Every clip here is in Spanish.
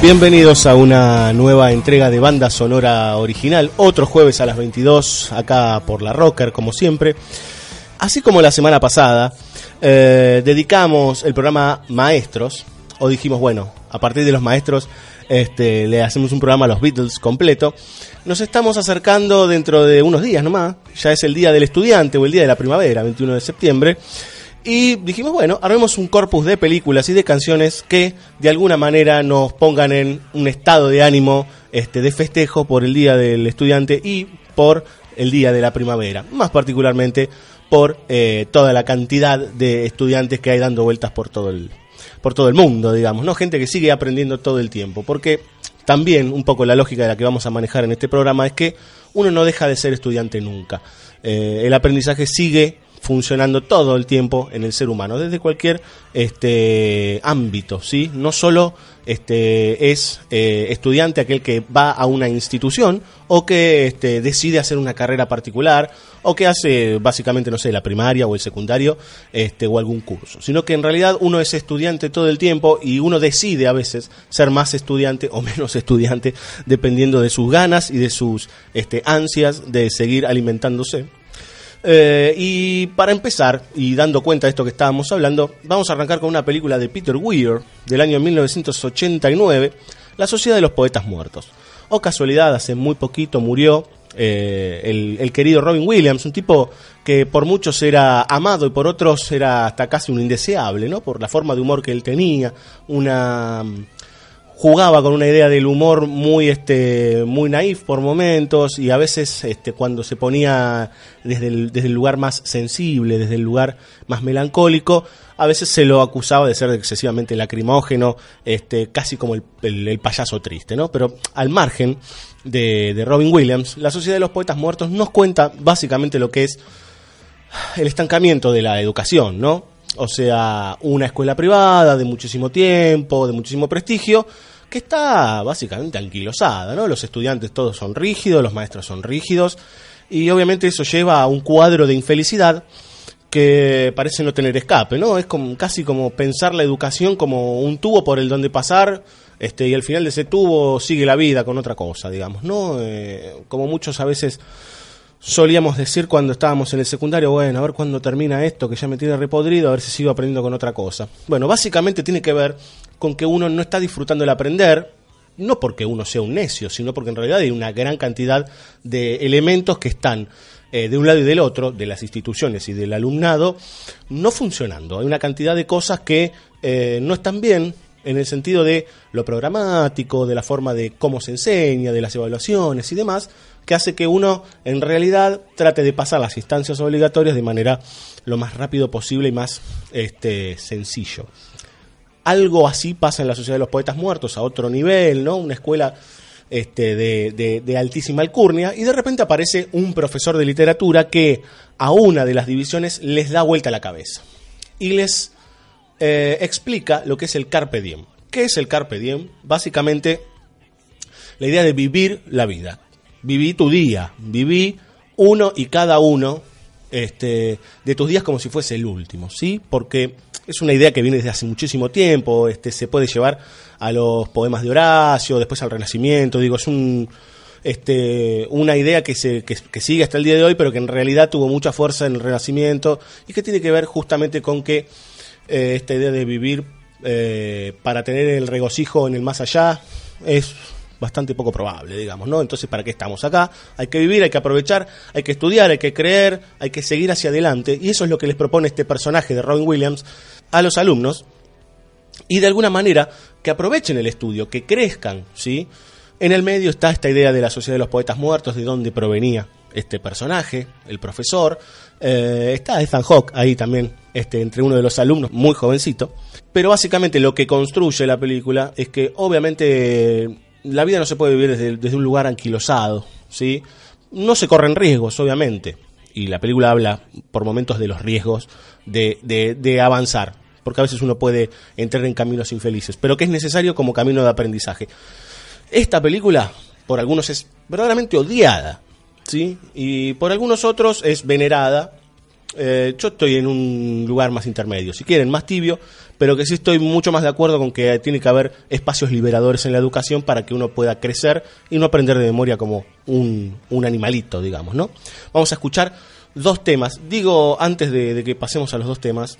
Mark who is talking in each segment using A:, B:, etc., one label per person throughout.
A: Bienvenidos a una nueva entrega de banda sonora original, otro jueves a las 22, acá por la Rocker, como siempre. Así como la semana pasada, eh, dedicamos el programa Maestros, o dijimos, bueno, a partir de los maestros este, le hacemos un programa a los Beatles completo. Nos estamos acercando dentro de unos días nomás, ya es el día del estudiante o el día de la primavera, 21 de septiembre. Y dijimos, bueno, armemos un corpus de películas y de canciones que de alguna manera nos pongan en un estado de ánimo este, de festejo por el Día del Estudiante y por el Día de la Primavera. Más particularmente por eh, toda la cantidad de estudiantes que hay dando vueltas por todo el, por todo el mundo, digamos, ¿no? Gente que sigue aprendiendo todo el tiempo. Porque también un poco la lógica de la que vamos a manejar en este programa es que uno no deja de ser estudiante nunca. Eh, el aprendizaje sigue funcionando todo el tiempo en el ser humano, desde cualquier este ámbito, ¿sí? No solo este es eh, estudiante aquel que va a una institución o que este, decide hacer una carrera particular o que hace básicamente, no sé, la primaria o el secundario este, o algún curso, sino que en realidad uno es estudiante todo el tiempo y uno decide a veces ser más estudiante o menos estudiante dependiendo de sus ganas y de sus este, ansias de seguir alimentándose. Eh, y para empezar, y dando cuenta de esto que estábamos hablando, vamos a arrancar con una película de Peter Weir del año 1989, La Sociedad de los Poetas Muertos. O casualidad, hace muy poquito murió eh, el querido Robin Williams, un tipo que por muchos era amado y por otros era hasta casi un indeseable, ¿no? Por la forma de humor que él tenía, una jugaba con una idea del humor muy este muy naif por momentos y a veces este cuando se ponía desde el, desde el lugar más sensible desde el lugar más melancólico a veces se lo acusaba de ser excesivamente lacrimógeno este casi como el, el- el payaso triste no pero al margen de, de Robin Williams la sociedad de los poetas muertos nos cuenta básicamente lo que es el estancamiento de la educación, ¿no? O sea, una escuela privada de muchísimo tiempo, de muchísimo prestigio, que está básicamente anquilosada, ¿no? Los estudiantes todos son rígidos, los maestros son rígidos, y obviamente eso lleva a un cuadro de infelicidad que parece no tener escape, ¿no? Es como, casi como pensar la educación como un tubo por el donde pasar, este, y al final de ese tubo sigue la vida con otra cosa, digamos, ¿no? Eh, como muchos a veces solíamos decir cuando estábamos en el secundario, bueno, a ver cuándo termina esto, que ya me tiene repodrido, a ver si sigo aprendiendo con otra cosa. Bueno, básicamente tiene que ver con que uno no está disfrutando el aprender, no porque uno sea un necio, sino porque en realidad hay una gran cantidad de elementos que están eh, de un lado y del otro, de las instituciones y del alumnado, no funcionando. Hay una cantidad de cosas que eh, no están bien en el sentido de lo programático, de la forma de cómo se enseña, de las evaluaciones y demás, que hace que uno en realidad trate de pasar las instancias obligatorias de manera lo más rápido posible y más este, sencillo. Algo así pasa en la Sociedad de los Poetas Muertos, a otro nivel, ¿no? Una escuela este, de, altísima alcurnia, y de repente aparece un profesor de literatura que a una de las divisiones les da vuelta la cabeza y les eh, explica lo que es el carpe diem. ¿Qué es el carpe diem? Básicamente la idea de vivir la vida. Viví tu día, viví uno y cada uno este, de tus días como si fuese el último, ¿sí? Porque es una idea que viene desde hace muchísimo tiempo, este, se puede llevar a los poemas de Horacio, después al Renacimiento, digo, es un, este, una idea que, se, que, que sigue hasta el día de hoy, pero que en realidad tuvo mucha fuerza en el Renacimiento y que tiene que ver justamente con que eh, esta idea de vivir eh, para tener el regocijo en el más allá es bastante poco probable, digamos, ¿no? Entonces, ¿para qué estamos acá? Hay que vivir, hay que aprovechar, hay que estudiar, hay que creer, hay que seguir hacia adelante. Y eso es lo que les propone este personaje de Robin Williams a los alumnos. Y de alguna manera, que aprovechen el estudio, que crezcan, ¿sí? En el medio está esta idea de la Sociedad de los Poetas Muertos, de dónde provenía este personaje, el profesor. Eh, está Ethan Hawke ahí también, este, entre uno de los alumnos, muy jovencito. Pero básicamente lo que construye la película es que obviamente la vida no se puede vivir desde, desde un lugar anquilosado, ¿sí? No se corren riesgos, obviamente. Y la película habla por momentos de los riesgos de, de, avanzar, porque a veces uno puede entrar en caminos infelices, pero que es necesario como camino de aprendizaje. Esta película, por algunos, es verdaderamente odiada, ¿sí? Y por algunos otros es venerada. Eh, yo estoy en un lugar más intermedio, si quieren, más tibio, pero que sí estoy mucho más de acuerdo con que tiene que haber espacios liberadores en la educación para que uno pueda crecer y no aprender de memoria como un, un animalito, digamos, ¿no? Vamos a escuchar dos temas. Digo, antes de, que pasemos a los dos temas,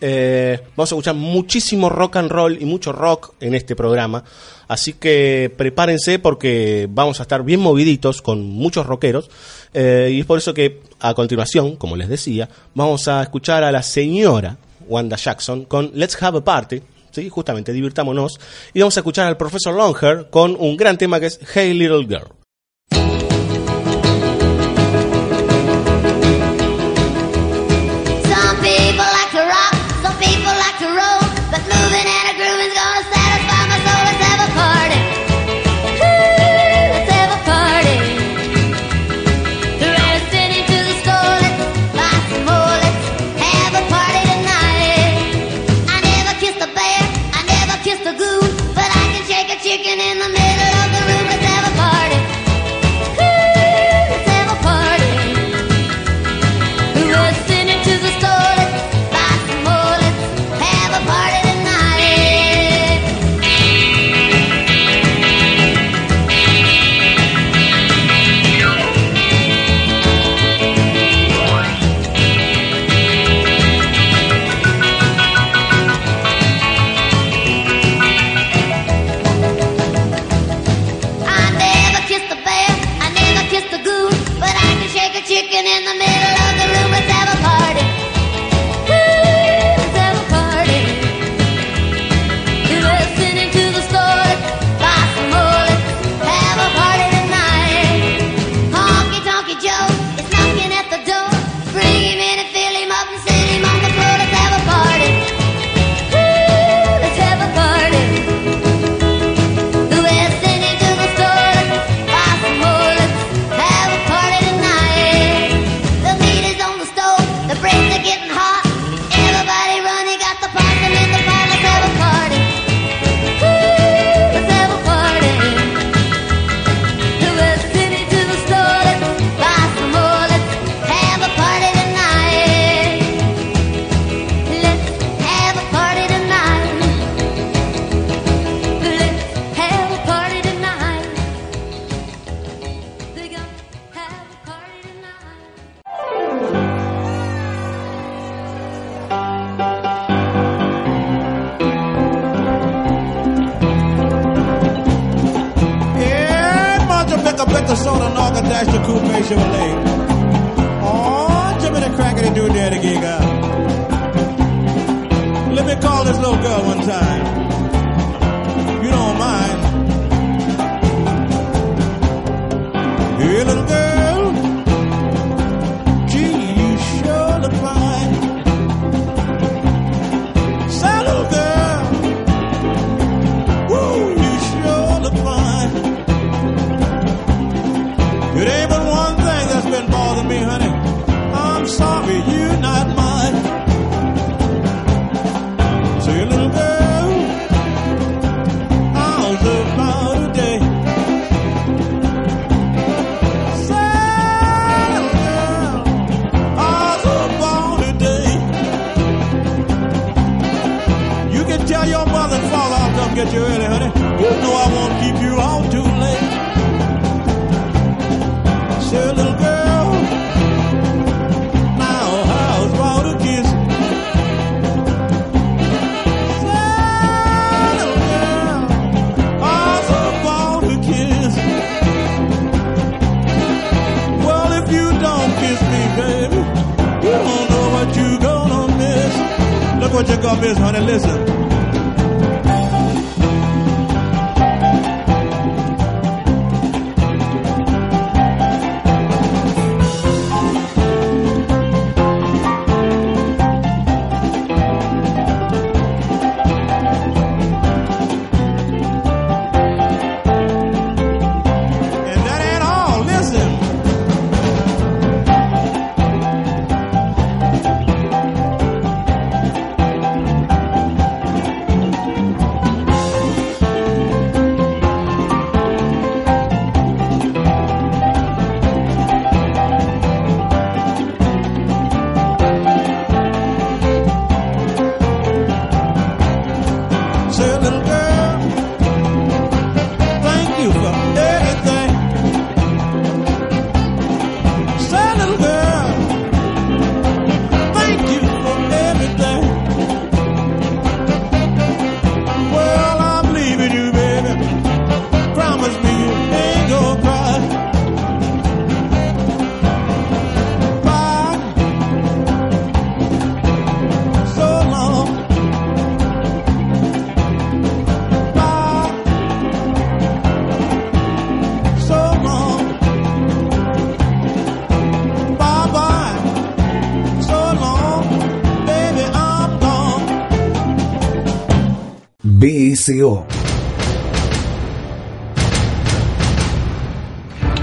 A: eh, vamos a escuchar muchísimo rock and roll y mucho rock en este programa. Así que prepárense porque vamos a estar bien moviditos con muchos rockeros. Eh, y es por eso que a continuación, como les decía, vamos a escuchar a la señora Wanda Jackson con Let's Have a Party. ¿sí? Justamente, divirtámonos. Y vamos a escuchar al profesor Longhair con un gran tema que es Hey Little Girl.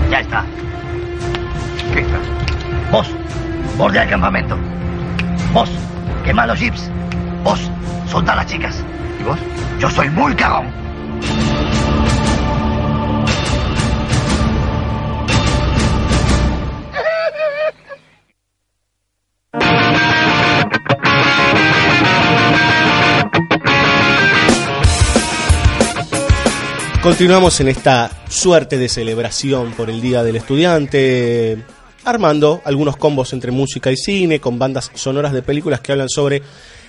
B: Ya está. ¿Qué está? Vos, bordea el campamento. Vos, quema los jeeps. Vos, solta a las chicas. ¿Y vos? Yo soy muy cagón.
A: Continuamos en esta suerte de celebración por el Día del Estudiante, armando algunos combos entre música y cine, con bandas sonoras de películas que hablan sobre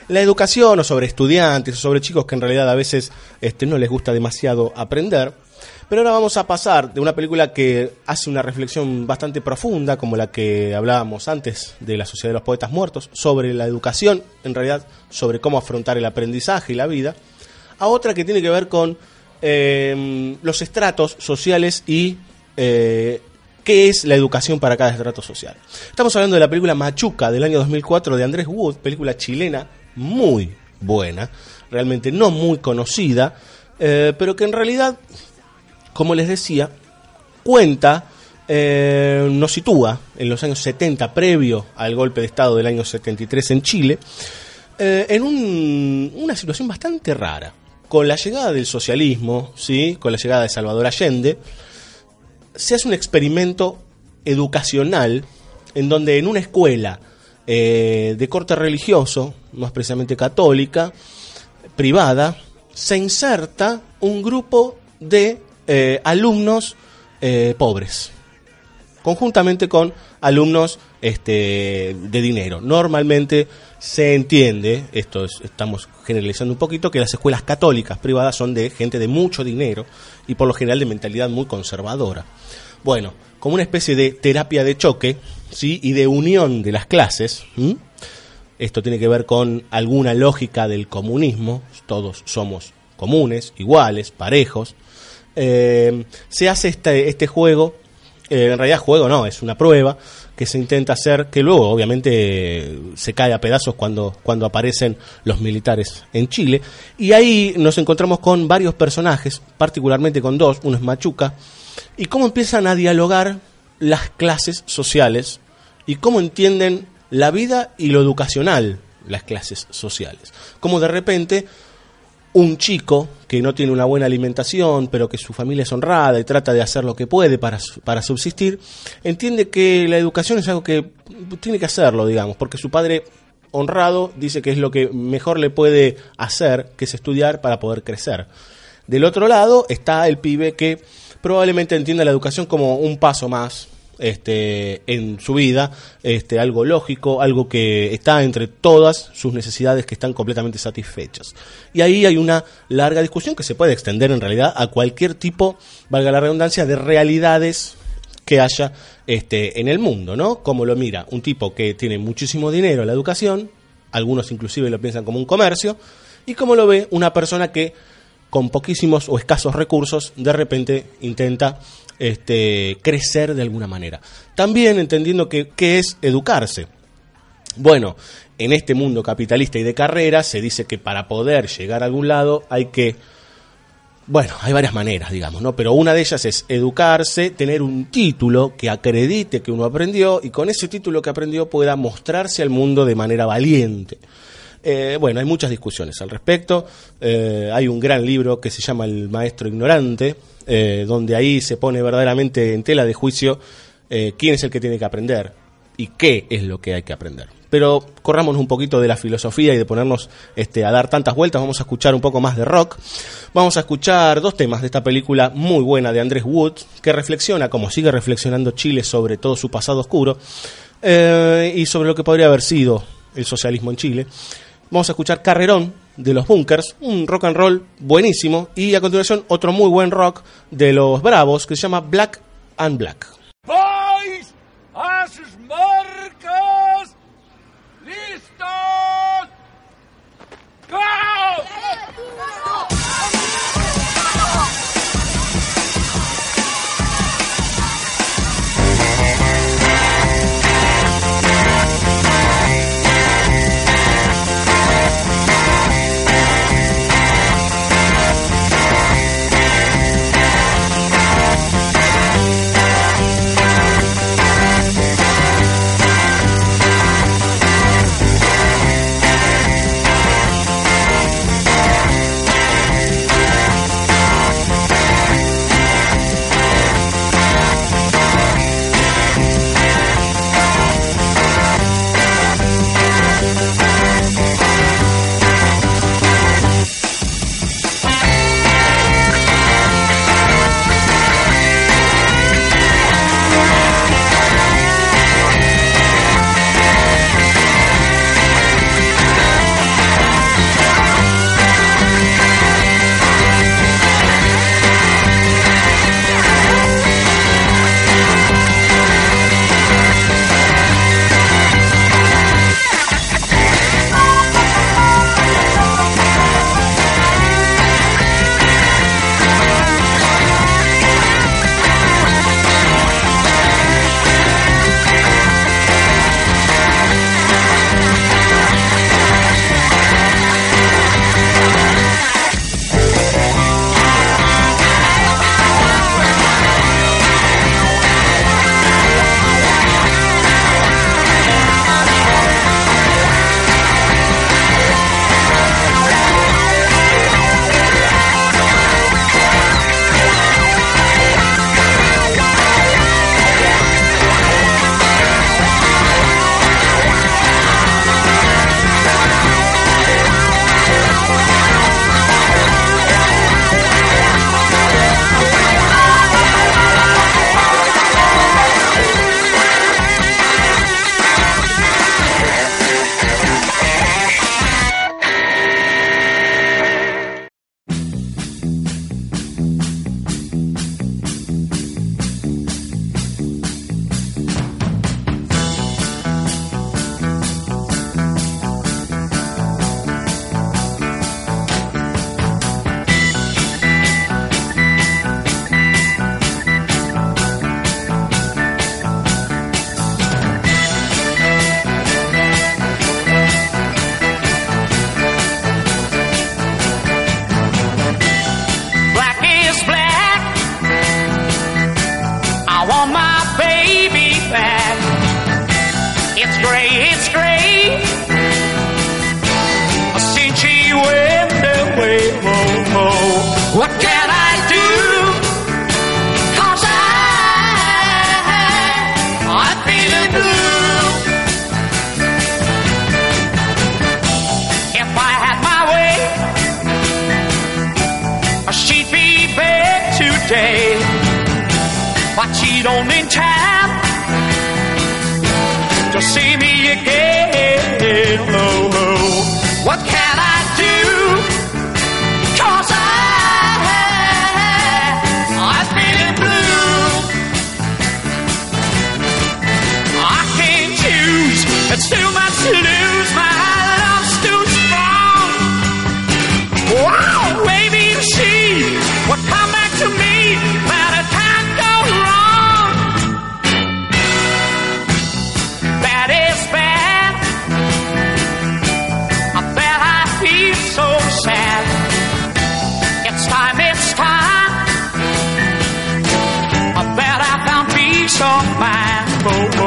A: la educación o sobre estudiantes o sobre chicos que en realidad a veces este, no les gusta demasiado aprender. Pero ahora vamos a pasar de una película que hace una reflexión bastante profunda, como la que hablábamos antes de la Sociedad de los Poetas Muertos, sobre la educación, en realidad sobre cómo afrontar el aprendizaje y la vida, a otra que tiene que ver con eh, los estratos sociales y eh, qué es la educación para cada estrato social. Estamos hablando de la película Machuca del año 2004 de Andrés Wood, película chilena muy buena, realmente no muy conocida, eh, pero que en realidad, como les decía, cuenta, eh, nos sitúa en los años 70, previo al golpe de Estado del año 73 en Chile, eh, en un- una situación bastante rara. Con la llegada del socialismo, ¿sí? con la llegada de Salvador Allende, se hace un experimento educacional en donde en una escuela eh, de corte religioso, más precisamente católica, privada, se inserta un grupo de eh, alumnos eh, pobres, conjuntamente con alumnos este, de dinero. Normalmente se entiende, esto es- estamos generalizando un poquito, que las escuelas católicas privadas son de gente de mucho dinero y por lo general de mentalidad muy conservadora. Bueno, como una especie de terapia de choque ¿sí? y de unión de las clases, esto tiene que ver con alguna lógica del comunismo, todos somos comunes, iguales, parejos, eh, se hace este, este juego, eh, en realidad juego no, es una prueba que se intenta hacer, que luego obviamente se cae a pedazos cuando, cuando aparecen los militares en Chile, y ahí nos encontramos con varios personajes, particularmente con dos, uno es Machuca, y cómo empiezan a dialogar las clases sociales y cómo entienden la vida y lo educacional las clases sociales. Como de repente un chico que no tiene una buena alimentación, pero que su familia es honrada y trata de hacer lo que puede para, para subsistir, entiende que la educación es algo que tiene que hacerlo, digamos, porque su padre honrado dice que es lo que mejor le puede hacer, que es estudiar para poder crecer. Del otro lado está el pibe que probablemente entienda la educación como un paso más este, en su vida, este, algo lógico, algo que está entre todas sus necesidades que están completamente satisfechas. Y ahí hay una larga discusión que se puede extender en realidad a cualquier tipo, valga la redundancia, de realidades que haya este, en el mundo, ¿no? Como lo mira un tipo que tiene muchísimo dinero en la educación algunos inclusive lo piensan como un comercio, y cómo lo ve una persona que con poquísimos o escasos recursos de repente intenta este, crecer de alguna manera. También entendiendo que qué es educarse. Bueno, en este mundo capitalista y de carrera se dice que para poder llegar a algún lado hay que bueno, hay varias maneras, digamos, ¿no? Pero una de ellas es educarse, tener un título que acredite que uno aprendió y con ese título que aprendió pueda mostrarse al mundo de manera valiente. Eh, bueno, hay muchas discusiones al respecto. Eh, hay un gran libro que se llama El Maestro Ignorante, eh, donde ahí se pone verdaderamente en tela de juicio eh, quién es el que tiene que aprender y qué es lo que hay que aprender. Pero corramos un poquito de la filosofía y de ponernos este, a dar tantas vueltas. Vamos a escuchar un poco más de rock. Vamos a escuchar dos temas de esta película muy buena de Andrés Wood, que reflexiona, como sigue reflexionando Chile, sobre todo su pasado oscuro eh, y sobre lo que podría haber sido el socialismo en Chile. Vamos a escuchar Carrerón de los Bunkers, un rock and roll buenísimo. Y a continuación, otro muy buen rock de los Bravos que se llama Black and Black.
C: Oh.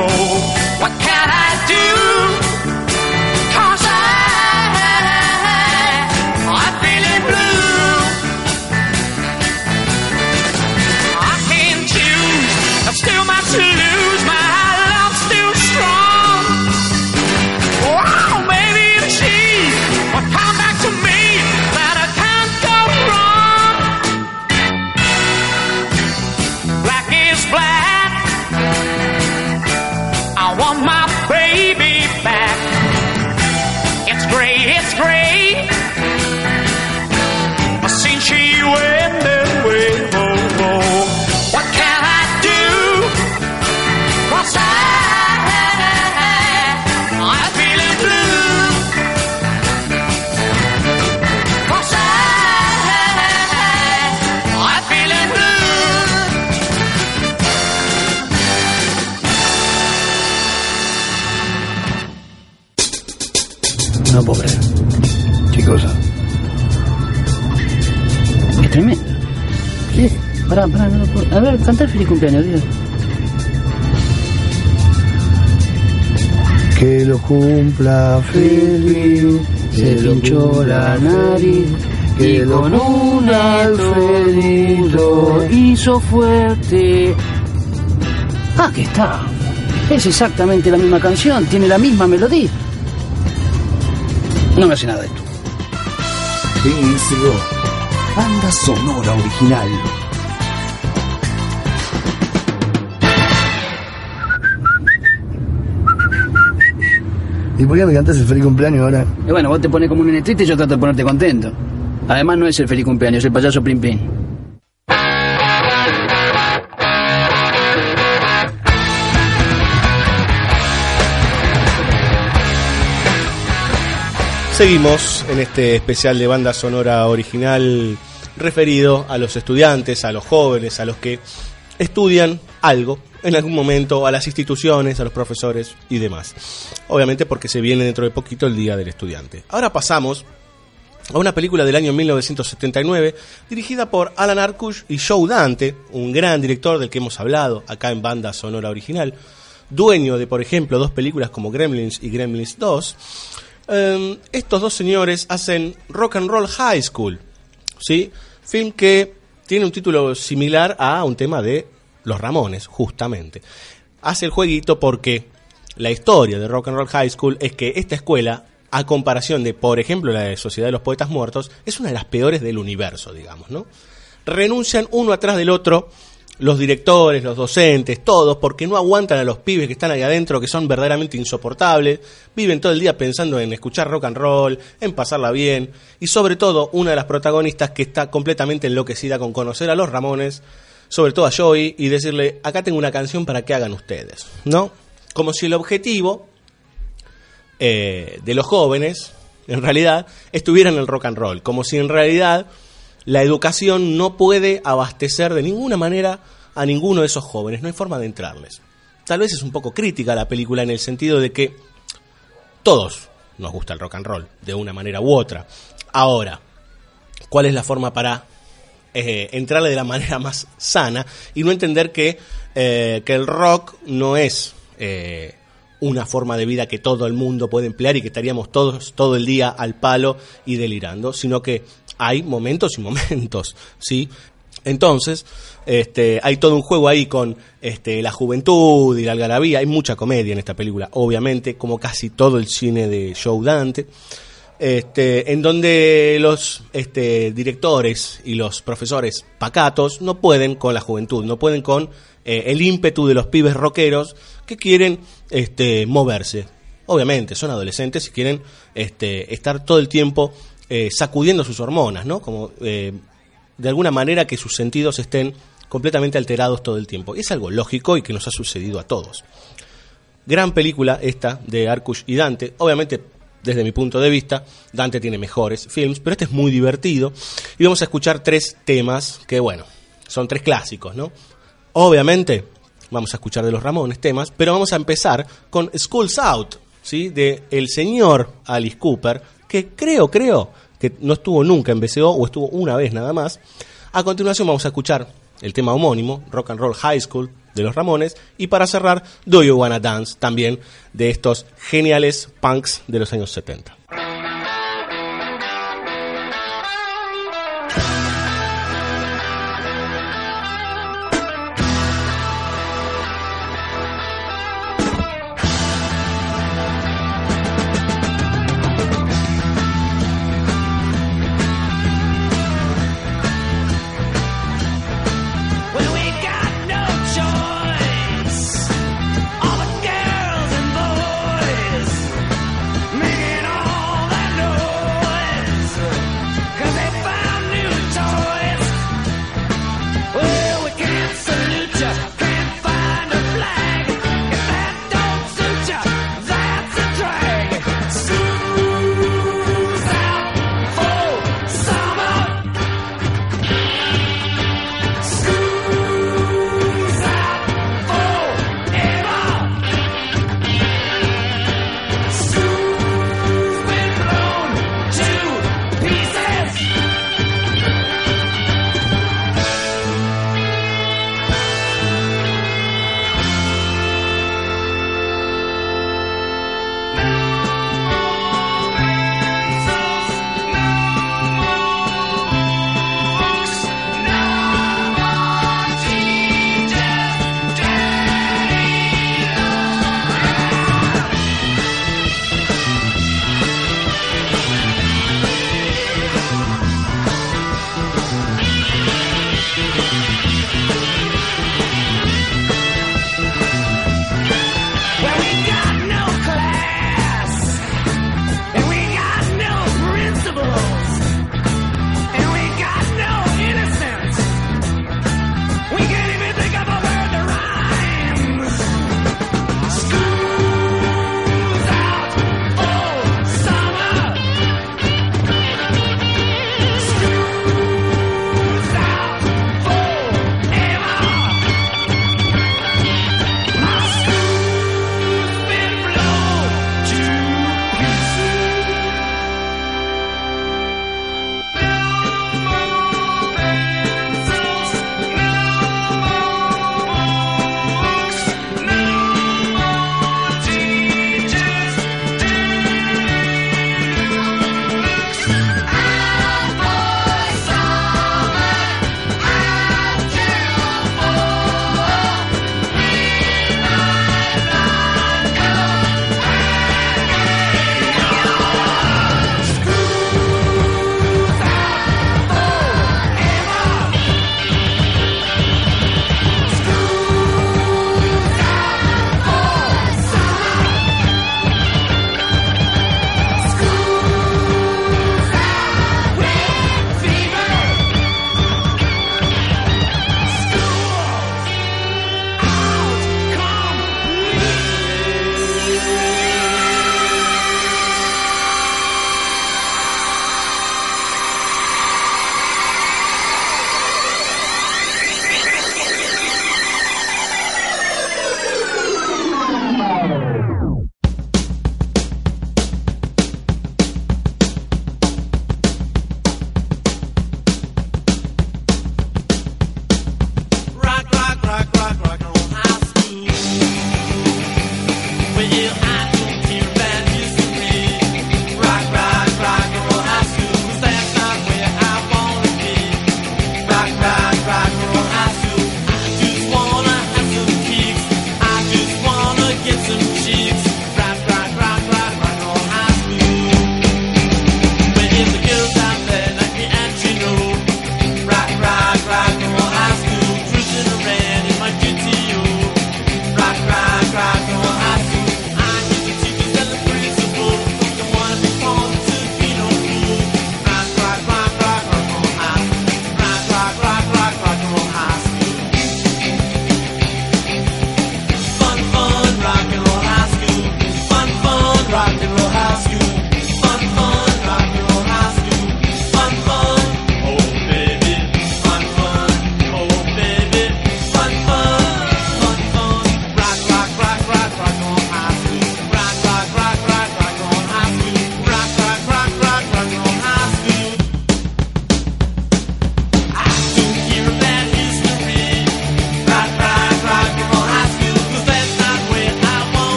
D: Pará, pará, no lo puedo. A ver, cantar feliz cumpleaños, Dios.
E: Que lo cumpla feliz.
D: Se pinchó la nariz y con un alfredito hizo fuerte. Ah, que está. Es exactamente la misma canción, tiene la misma melodía. No me hace nada esto.
F: BSO. Banda sonora original.
E: ¿Y por qué me cantas el feliz cumpleaños ahora?
D: Y bueno, vos te pones como un nene triste y yo trato de ponerte contento. Además no es el feliz cumpleaños, es el payaso Plim Plim.
A: Seguimos en este especial de banda sonora original referido a los estudiantes, a los jóvenes, a los que estudian algo en algún momento, a las instituciones, a los profesores y demás. Obviamente porque se viene dentro de poquito el Día del Estudiante. Ahora pasamos a una película del año 1979 dirigida por Alan Arkush y Joe Dante, un gran director del que hemos hablado acá en banda sonora original, dueño de, por ejemplo, dos películas como Gremlins y Gremlins 2. Eh, estos dos señores hacen Rock and Roll High School, ¿sí? Film que tiene un título similar a un tema de Los Ramones, justamente. Hace el jueguito porque la historia de Rock and Roll High School es que esta escuela, a comparación de, por ejemplo, la de Sociedad de los Poetas Muertos, es una de las peores del universo, digamos, ¿no? Renuncian uno atrás del otro los directores, los docentes, todos, porque no aguantan a los pibes que están ahí adentro, que son verdaderamente insoportables, viven todo el día pensando en escuchar rock and roll, en pasarla bien, y sobre todo una de las protagonistas que está completamente enloquecida con conocer a los Ramones, sobre todo a Joey, y decirle, acá tengo una canción para que hagan ustedes, ¿no? Como si el objetivo eh, de los jóvenes, en realidad, estuviera en el rock and roll, como si en realidad la educación no puede abastecer de ninguna manera a ninguno de esos jóvenes, no hay forma de entrarles. Tal vez es un poco crítica la película en el sentido de que todos nos gusta el rock and roll, de una manera u otra. Ahora, ¿cuál es la forma para eh, entrarle de la manera más sana y no entender que, eh, que el rock no es eh, una forma de vida que todo el mundo puede emplear y que estaríamos todos todo el día al palo y delirando, sino que hay momentos y momentos, ¿sí? Entonces, este, hay todo un juego ahí con este, la juventud y la algarabía. Hay mucha comedia en esta película, obviamente, como casi todo el cine de Joe Dante. Este, en donde los este, directores y los profesores pacatos no pueden con la juventud, no pueden con eh, el ímpetu de los pibes rockeros que quieren este, moverse. Obviamente, son adolescentes y quieren este, estar todo el tiempo eh, sacudiendo sus hormonas, ¿no? Como eh, de alguna manera que sus sentidos estén completamente alterados todo el tiempo. Es algo lógico y que nos ha sucedido a todos. Gran película esta de Arkush y Dante. Obviamente, desde mi punto de vista, Dante tiene mejores films, pero este es muy divertido. Y vamos a escuchar tres temas que, bueno, son tres clásicos, ¿no? Obviamente, vamos a escuchar de los Ramones temas, pero vamos a empezar con Schools Out, ¿sí? De el señor Alice Cooper, que creo, creo que no estuvo nunca en BCO o estuvo una vez nada más. A continuación vamos a escuchar el tema homónimo, Rock and Roll High School de los Ramones, y para cerrar, Do You Wanna Dance, también de estos geniales punks de los años 70.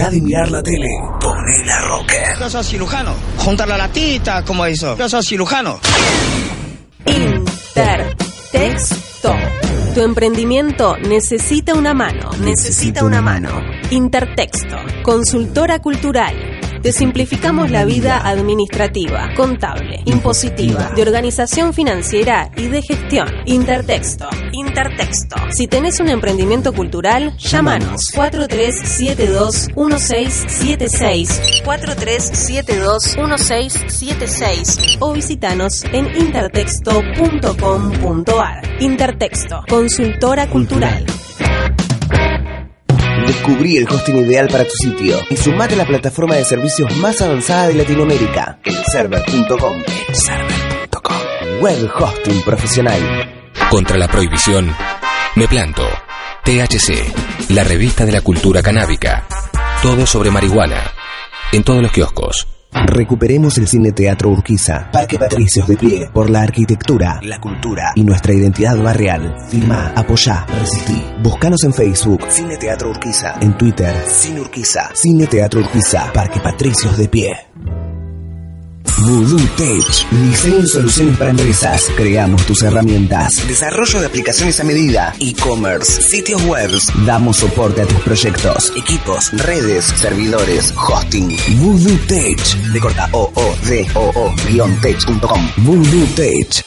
G: Deja de mirar la tele. Poné la rocker.
H: Yo soy cirujano. Juntarla a la tita, como eso. Yo soy cirujano.
I: Intertexto. Tu emprendimiento necesita una mano. Necesita una mano. Intertexto. Consultora cultural. Te simplificamos la vida administrativa, contable, impositiva, de organización financiera y de gestión. Intertexto. Intertexto. Si tenés un emprendimiento cultural, llámanos 4372-1676. 4372-1676. O visitanos en intertexto.com.ar. Intertexto. Consultora cultural.
J: Descubrí el hosting ideal para tu sitio y sumate a la plataforma de servicios más avanzada de Latinoamérica, elserver.com. Elserver.com. Web hosting profesional.
K: Contra la prohibición, me planto. THC, la revista de la cultura canábica. Todo sobre marihuana. En todos los kioscos.
J: Recuperemos el Cine Teatro Urquiza, Parque Patricios de pie, por la arquitectura, la cultura y nuestra identidad barrial. Firma, apoyá, resistí. Búscanos en Facebook, Cine Teatro Urquiza, en Twitter, Cine Urquiza, Cine Teatro Urquiza, Parque Patricios de pie. Voodoo Tech. Diseño y soluciones para empresas. Creamos tus herramientas. Desarrollo de aplicaciones a medida. E-commerce. Sitios web. Damos soporte a tus proyectos. Equipos. Redes. Servidores. Hosting. Voodoo Tech. De corta o o d o o tech.com. Voodoo Tech.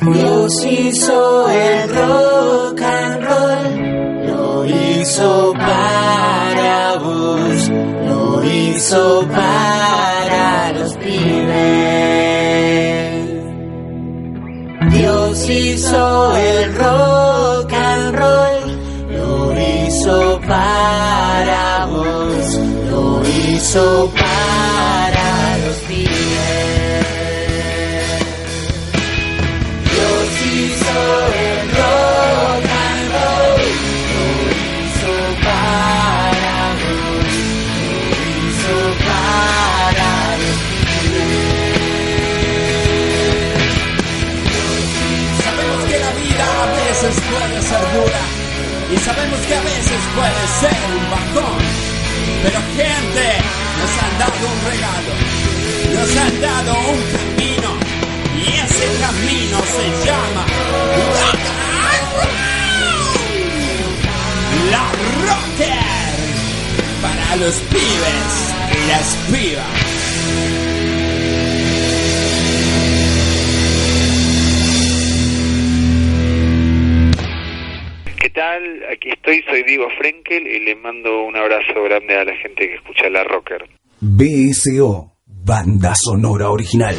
L: Dios hizo el rock and roll, lo hizo para vos, lo hizo para hizo el rock and roll, lo hizo para vos, lo hizo para los pibes.
M: Sabemos que a veces puede ser un bajón. Pero gente, nos han dado un regalo, nos han dado un camino y ese camino se llama rock and. La Rocker para los pibes y las pibas.
N: Aquí estoy, soy Diego Frenkel y le mando un abrazo grande a la gente que escucha la Rocker.
G: BSO, banda sonora original.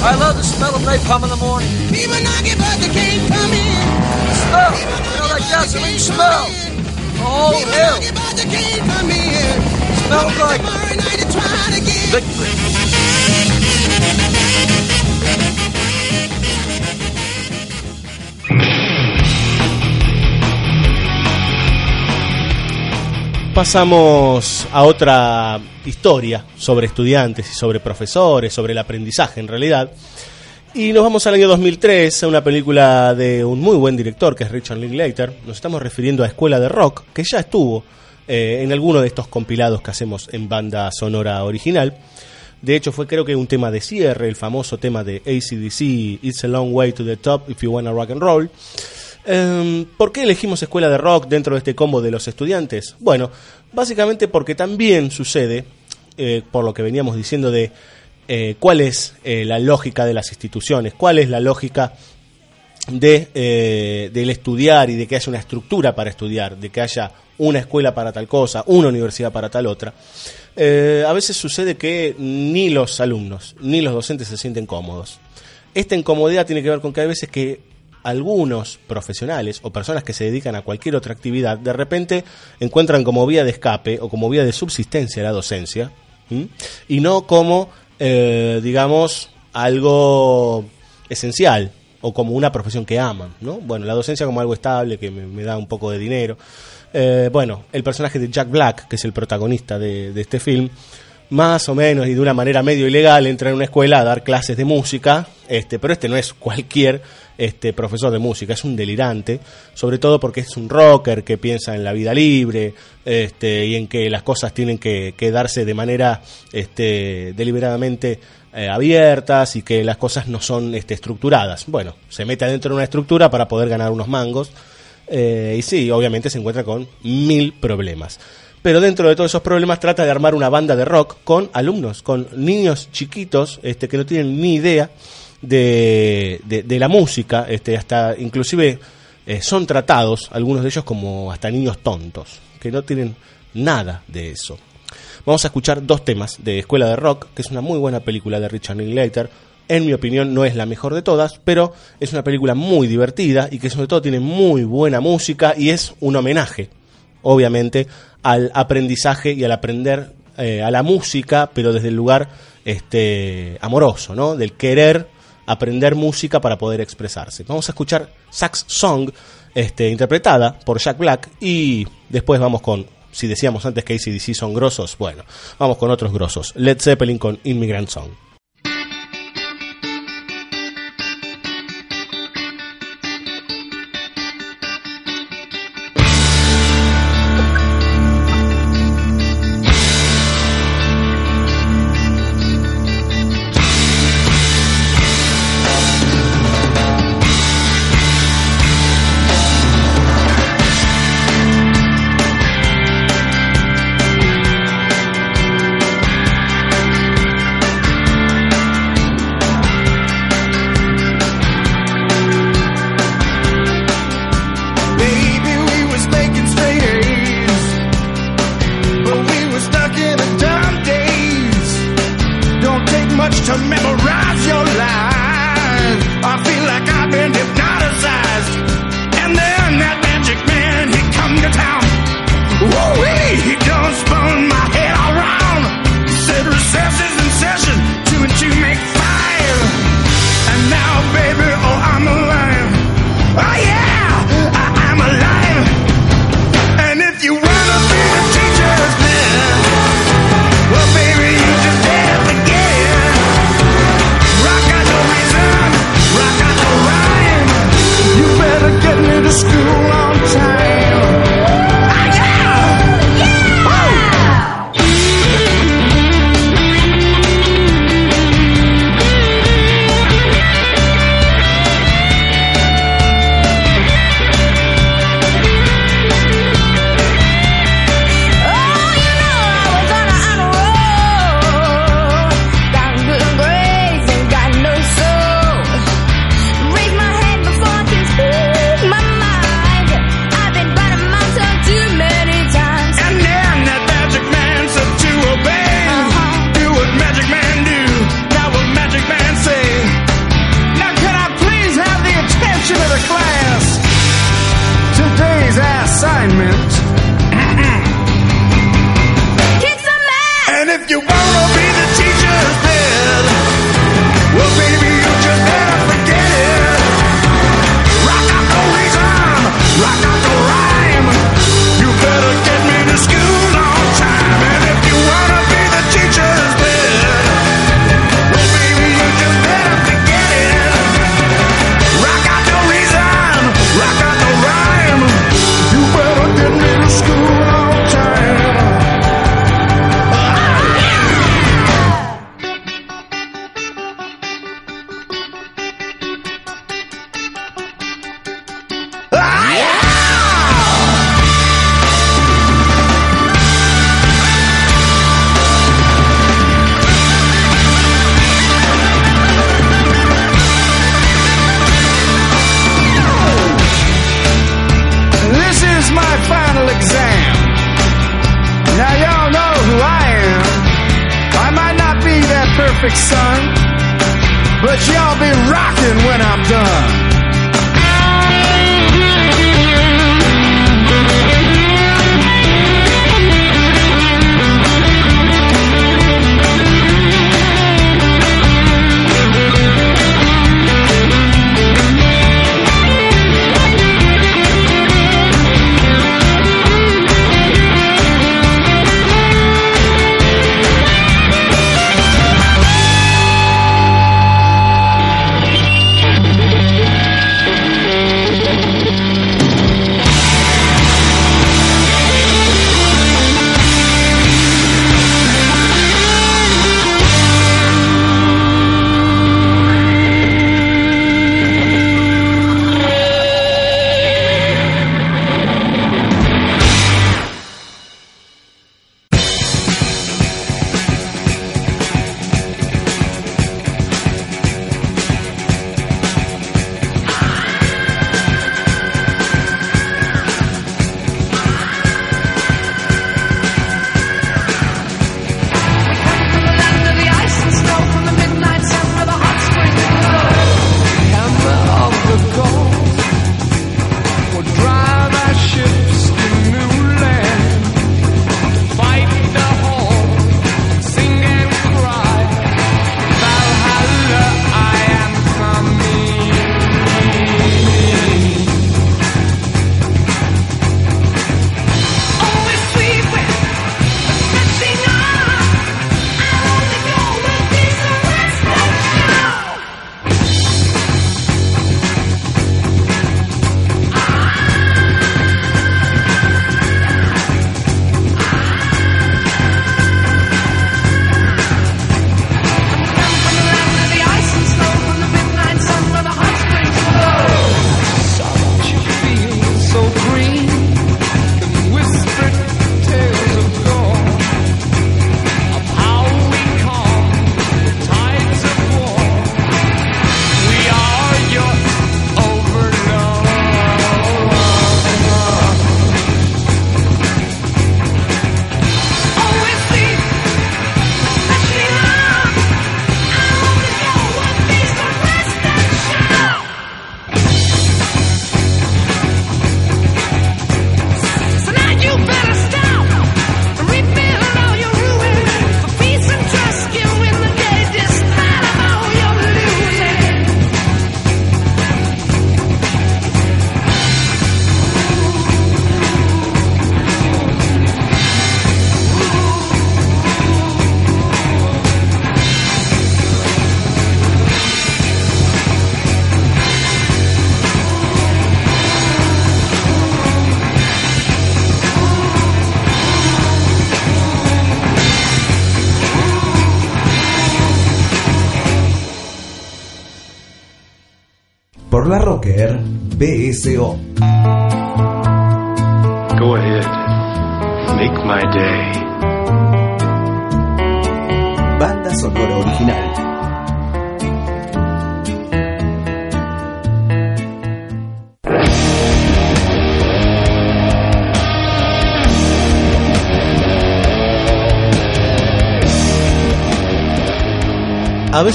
O: I love the smell of napalm in the morning. People knock it, but they can't come in. Smell, you know that gasoline smell. Oh, hell. Smells like victory.
A: Pasamos a otra historia sobre estudiantes y sobre profesores, sobre el aprendizaje en realidad. Y nos vamos al año 2003, a una película de un muy buen director que es Richard Linklater. Nos estamos refiriendo a Escuela de Rock, que ya estuvo eh, en alguno de estos compilados que hacemos en banda sonora original. De hecho, fue creo que un tema de cierre, el famoso tema de ACDC, It's a Long Way to the Top If You Wanna Rock and Roll. Em, ¿Por qué elegimos escuela de rock dentro de este combo de los estudiantes? Bueno, básicamente porque también sucede, eh, por lo que veníamos diciendo de eh, cuál es eh, la lógica de las instituciones, cuál es la lógica de, del estudiar y de que haya una estructura para estudiar, de que haya una escuela para tal cosa, una universidad para tal otra. Eh, a veces sucede que ni los alumnos ni los docentes se sienten cómodos. Esta incomodidad tiene que ver con que hay veces que algunos profesionales o personas que se dedican a cualquier otra actividad de repente encuentran como vía de escape o como vía de subsistencia la docencia y no como, eh, digamos, algo esencial o como una profesión que aman, ¿no? Bueno, la docencia como algo estable que me da un poco de dinero. Eh, bueno, el personaje de Jack Black, que es el protagonista de, este film, más o menos y de una manera medio ilegal entra en una escuela a dar clases de música, este, pero este no es cualquier este, profesor de música, es un delirante, sobre todo porque es un rocker que piensa en la vida libre este, y en que las cosas tienen que, que darse de manera este, deliberadamente eh, abiertas y que las cosas no son este, estructuradas. Bueno, se mete adentro de una estructura para poder ganar unos mangos eh, y sí, obviamente se encuentra con mil problemas. Pero dentro de todos esos problemas trata de armar una banda de rock con alumnos, con niños chiquitos este, que no tienen ni idea de, de- la música, este, hasta inclusive eh, son tratados, algunos de ellos como hasta niños tontos, que no tienen nada de eso. Vamos a escuchar dos temas de Escuela de Rock, que es una muy buena película de Richard Linklater. En mi opinión no es la mejor de todas, pero es una película muy divertida y que sobre todo tiene muy buena música y es un homenaje, obviamente, al aprendizaje y al aprender eh, a la música, pero desde el lugar este, amoroso, ¿no? Del querer aprender música para poder expresarse. Vamos a escuchar Sax Song, este, interpretada por Jack Black, y después vamos con, si decíamos antes que ACDC son grosos, bueno, vamos con otros grosos. Led Zeppelin con Immigrant Song.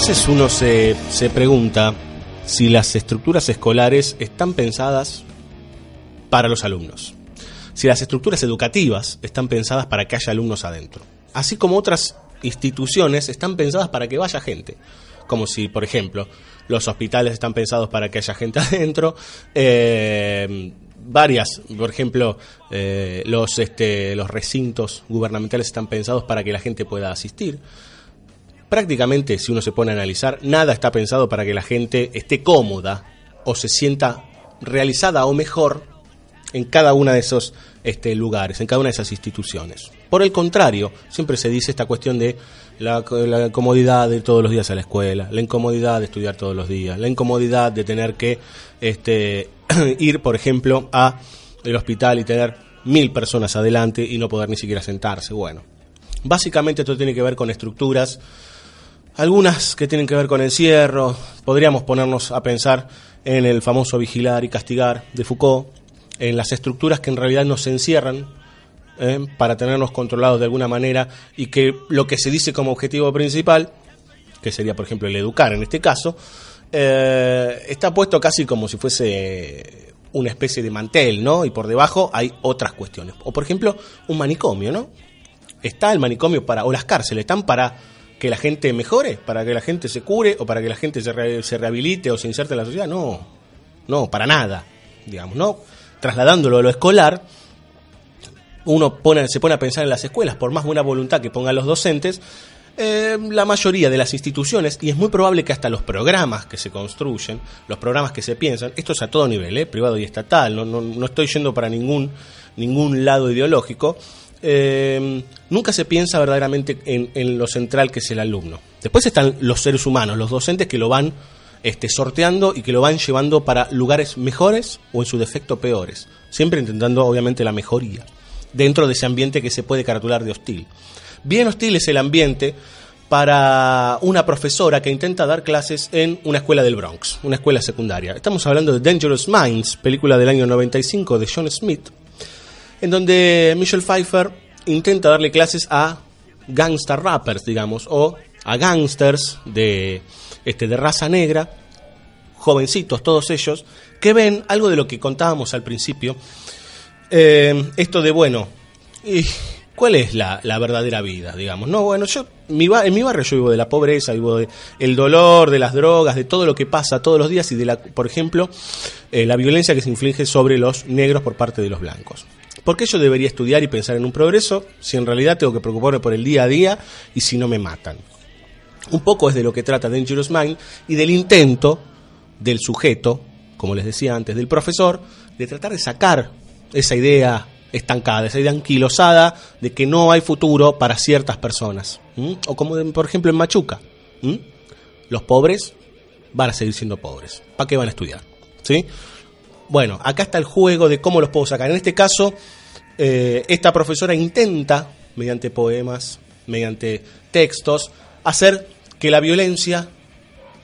A: Veces uno se, se pregunta si las estructuras escolares están pensadas para los alumnos. Si las estructuras educativas están pensadas para que haya alumnos adentro. Así como otras instituciones están pensadas para que vaya gente. Como si, por ejemplo, los hospitales están pensados para que haya gente adentro. eh, varias, por ejemplo, eh, los, este, los recintos gubernamentales están pensados para que la gente pueda asistir prácticamente, si uno se pone a analizar, nada está pensado para que la gente esté cómoda o se sienta realizada o mejor en cada uno de esos este, lugares, en cada una de esas instituciones. Por el contrario, siempre se dice esta cuestión de la, la comodidad de ir todos los días a la escuela, la incomodidad de estudiar todos los días, la incomodidad de tener que este, ir, por ejemplo, a el hospital y tener mil personas adelante y no poder ni siquiera sentarse. Bueno, básicamente esto tiene que ver con estructuras algunas que tienen que ver con encierro, podríamos ponernos a pensar en el famoso vigilar y castigar de Foucault, en las estructuras que en realidad nos encierran ¿eh? para tenernos controlados de alguna manera y que lo que se dice como objetivo principal, que sería por ejemplo el educar en este caso, eh, está puesto casi como si fuese una especie de mantel, ¿no? Y por debajo hay otras cuestiones. O por ejemplo, un manicomio, ¿no? Está el manicomio para, o las cárceles están para que la gente mejore, para que la gente se cure o para que la gente se, re- se rehabilite o se inserte en la sociedad. No, no, para nada, digamos, ¿no? Trasladándolo a lo escolar, uno pone, se pone a pensar en las escuelas, por más buena voluntad que pongan los docentes, eh, la mayoría de las instituciones, y es muy probable que hasta los programas que se construyen, los programas que se piensan, esto es a todo nivel, eh, privado y estatal, no, no, no estoy yendo para ningún, ningún lado ideológico, eh, nunca se piensa verdaderamente en, en lo central que es el alumno. Después están los seres humanos, los docentes que lo van este, sorteando y que lo van llevando para lugares mejores o en su defecto peores, siempre intentando obviamente la mejoría, dentro de ese ambiente que se puede caratular de hostil. Bien hostil es el ambiente para una profesora que intenta dar clases en una escuela del Bronx, una escuela secundaria. Estamos hablando de Dangerous Minds, película del año 95 de John Smith, en donde Michelle Pfeiffer intenta darle clases a gangster rappers, digamos, o a gangsters de, este, de raza negra, jovencitos, todos ellos, que ven algo de lo que contábamos al principio, eh, esto de, bueno, ¿y ¿cuál es la, la verdadera vida, digamos? No, bueno, yo, mi en mi barrio yo vivo de la pobreza, vivo del dolor, de las drogas, de todo lo que pasa todos los días y de, la, por ejemplo, eh, la violencia que se inflige sobre los negros por parte de los blancos. ¿Por qué yo debería estudiar y pensar en un progreso si en realidad tengo que preocuparme por el día a día y si no me matan? Un poco es de lo que trata Dangerous Mind y del intento del sujeto, como les decía antes, del profesor, de tratar de sacar esa idea estancada, esa idea anquilosada de que no hay futuro para ciertas personas. O como por ejemplo en Machuca. Los pobres van a seguir siendo pobres. ¿Para qué van a estudiar? ¿Sí? Bueno, acá está el juego de cómo los puedo sacar. En este caso, eh, esta profesora intenta, mediante poemas, mediante textos, hacer que la violencia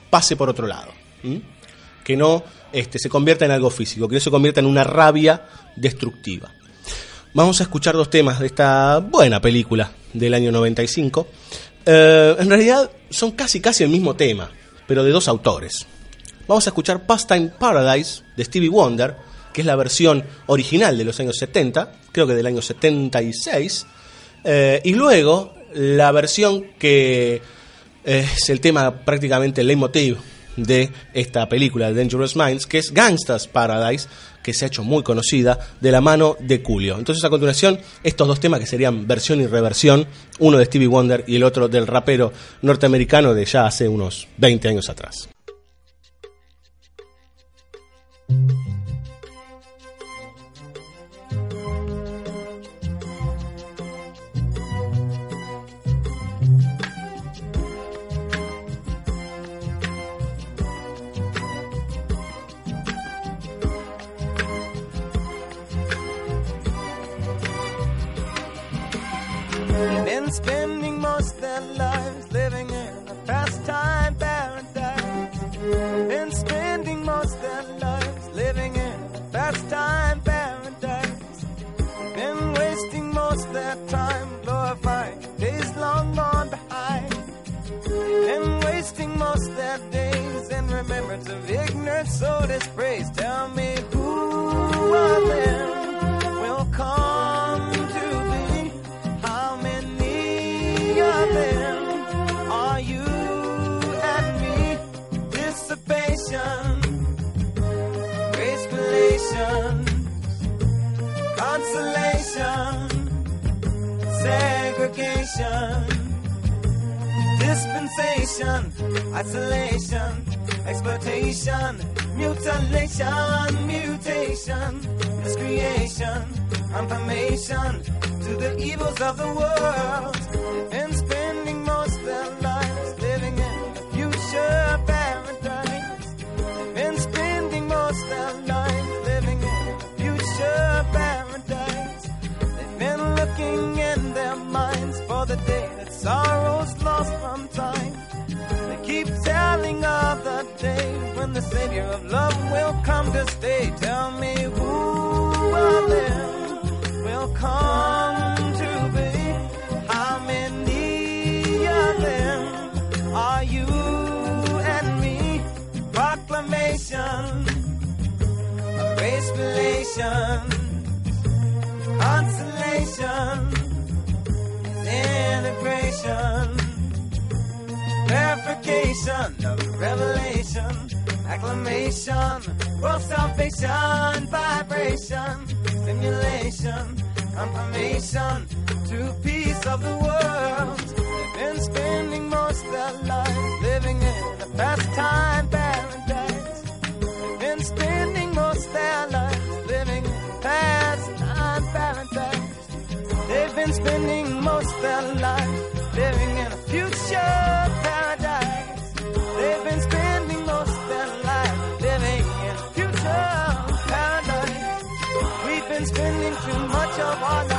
A: pase por otro lado. Que no este, se convierta en algo físico, que no se convierta en una rabia destructiva. Vamos a escuchar dos temas de esta buena película del año 95. Eh, en realidad son casi casi el mismo tema, pero de dos autores. Vamos a escuchar Pastime Paradise de Stevie Wonder, que es la versión original de los años 70, creo que del año 76, eh, y luego la versión que es el tema prácticamente el leitmotiv de esta película Dangerous Minds, que es Gangsta's Paradise, que se ha hecho muy conocida de la mano de Julio. Entonces, a continuación, estos dos temas que serían versión y reversión, uno de Stevie Wonder y el otro del rapero norteamericano de ya hace unos 20 años atrás.
P: spending most their life most their days in remembrance of ignorant soul dispraise. Tell me who of them will come to be? How many of them are you and me? Dissipation, grace consolation, segregation dispensation, isolation, exploitation, mutilation, mutation, miscreation, confirmation to the evils of the world, and spending most of their lives living in future paradise, and spending most of their lives living in future paradise. They've been looking in their minds for the day that sorrow's lost day when the Savior of love will come to stay. Tell me who of them will come to be? How many of them are you and me? Proclamation of race relations consolation, integration, verification of revelation, acclamation, world salvation, vibration, stimulation, confirmation to peace of the world. They've been spending most their lives living in a pastime paradise. They've been spending most their lives living in a pastime paradise. They've been spending most their lives
Q: Zavala.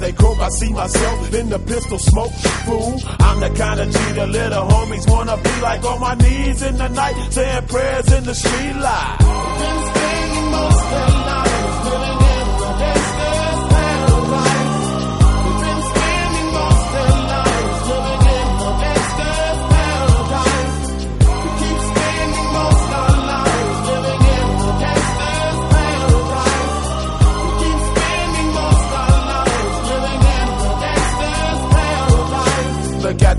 Q: They croak, I see myself in the pistol smoke. Fool, I'm the kind of G the little homies wanna be like on my knees in the night, saying prayers in the street light.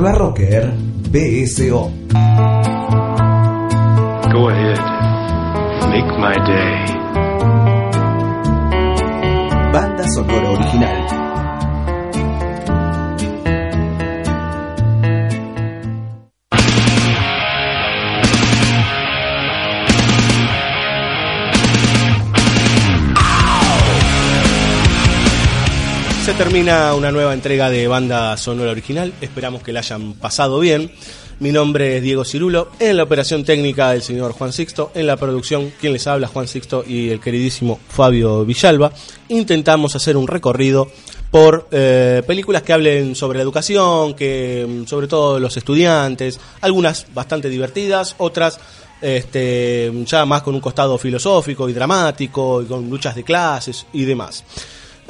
J: Por la Rocker, BSO.
R: Go ahead. Make my day.
J: Banda sonora original.
A: Termina una nueva entrega de banda sonora original. Esperamos que la hayan pasado bien. Mi nombre es Diego Cirulo. En la operación técnica, el señor Juan Sixto. En la producción, quien les habla, Juan Sixto y el queridísimo Fabio Villalba. Intentamos hacer un recorrido por eh, películas que hablen sobre la educación, que mm, sobre todo los estudiantes, algunas bastante divertidas, otras este, ya más con un costado filosófico y dramático, y con luchas de clases y demás.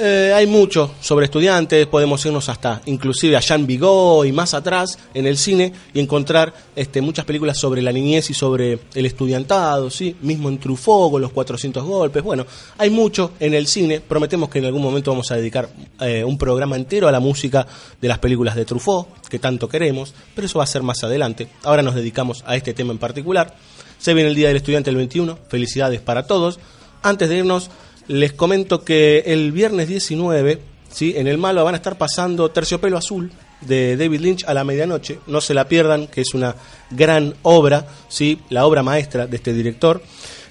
A: Eh, hay mucho sobre estudiantes, podemos irnos hasta inclusive a Jean Vigo y más atrás en el cine y encontrar este, muchas películas sobre la niñez y sobre el estudiantado, ¿sí? mismo en Truffaut con los 400 golpes. Bueno, hay mucho en el cine, prometemos que en algún momento vamos a dedicar eh, un programa entero a la música de las películas de Truffaut, que tanto queremos, pero eso va a ser más adelante. Ahora nos dedicamos a este tema en particular. Se viene el Día del Estudiante el 21, felicidades para todos. Antes de irnos, les comento que el viernes 19, ¿sí? en el Malo van a estar pasando Terciopelo Azul de David Lynch a la medianoche. No se la pierdan, que es una gran obra, ¿sí? la obra maestra de este director.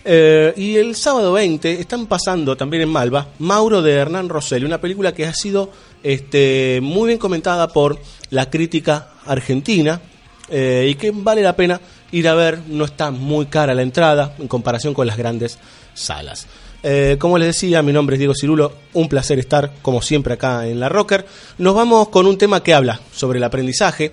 A: Eh, y el sábado 20 están pasando también en Malva Mauro de Hernán Rosselli, una película que ha sido este, muy bien comentada por la crítica argentina eh, y que vale la pena ir a ver. No está muy cara la entrada en comparación con las grandes salas. Eh, como les decía, mi nombre es Diego Cirulo, un placer estar como siempre acá en la Rocker. Nos vamos con un tema que habla sobre el aprendizaje,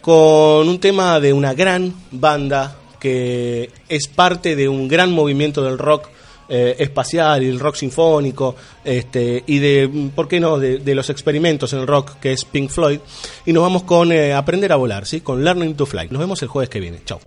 A: con un tema de una gran banda que es parte de un gran movimiento del rock eh, espacial y el rock sinfónico este, y de, ¿por qué no?, de, los experimentos en el rock que es Pink Floyd. Y nos vamos con eh, Aprender a volar, ¿sí? con Learning to Fly. Nos vemos el jueves que viene. Chao.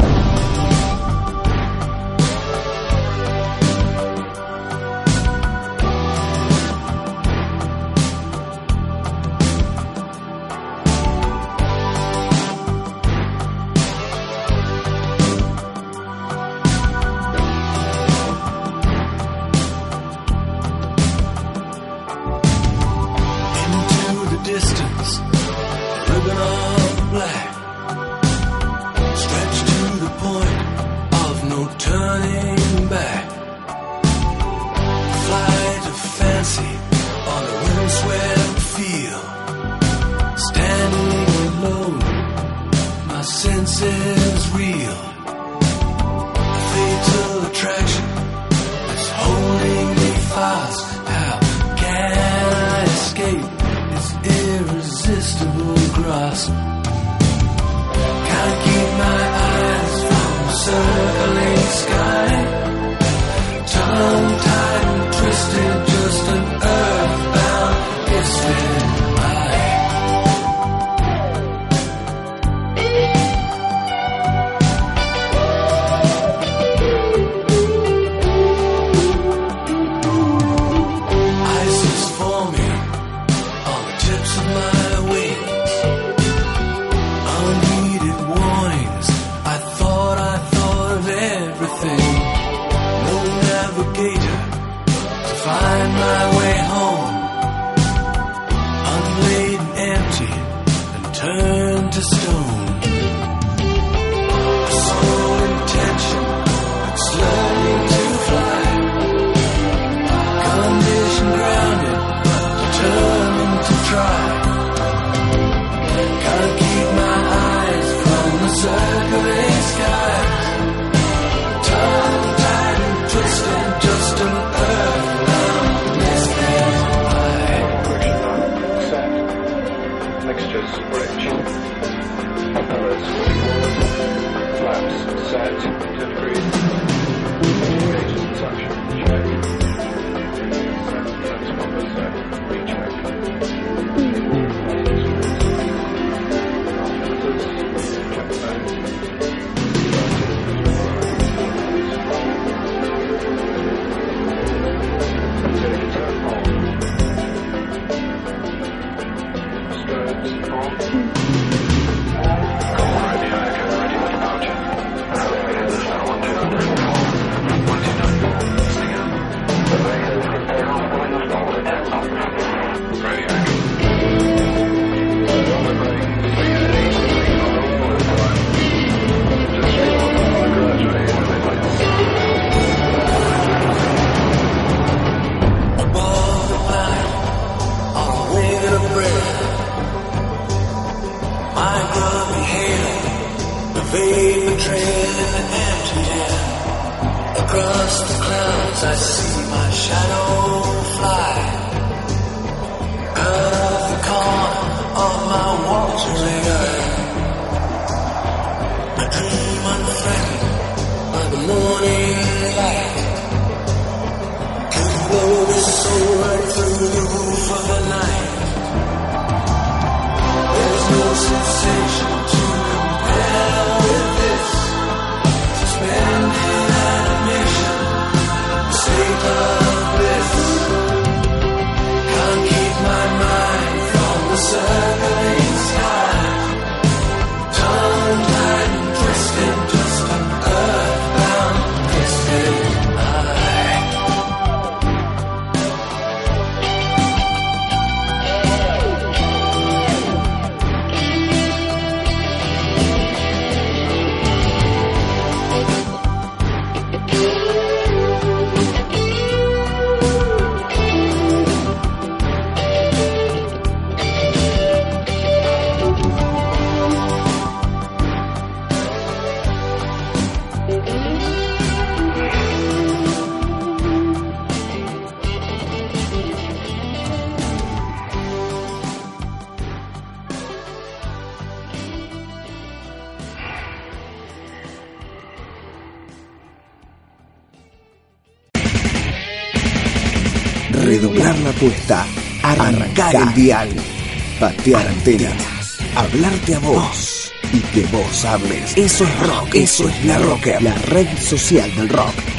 J: Patear antenas. Hablarte a vos. Y que vos hables. Eso es rock. Eso es la roca. La red social del rock.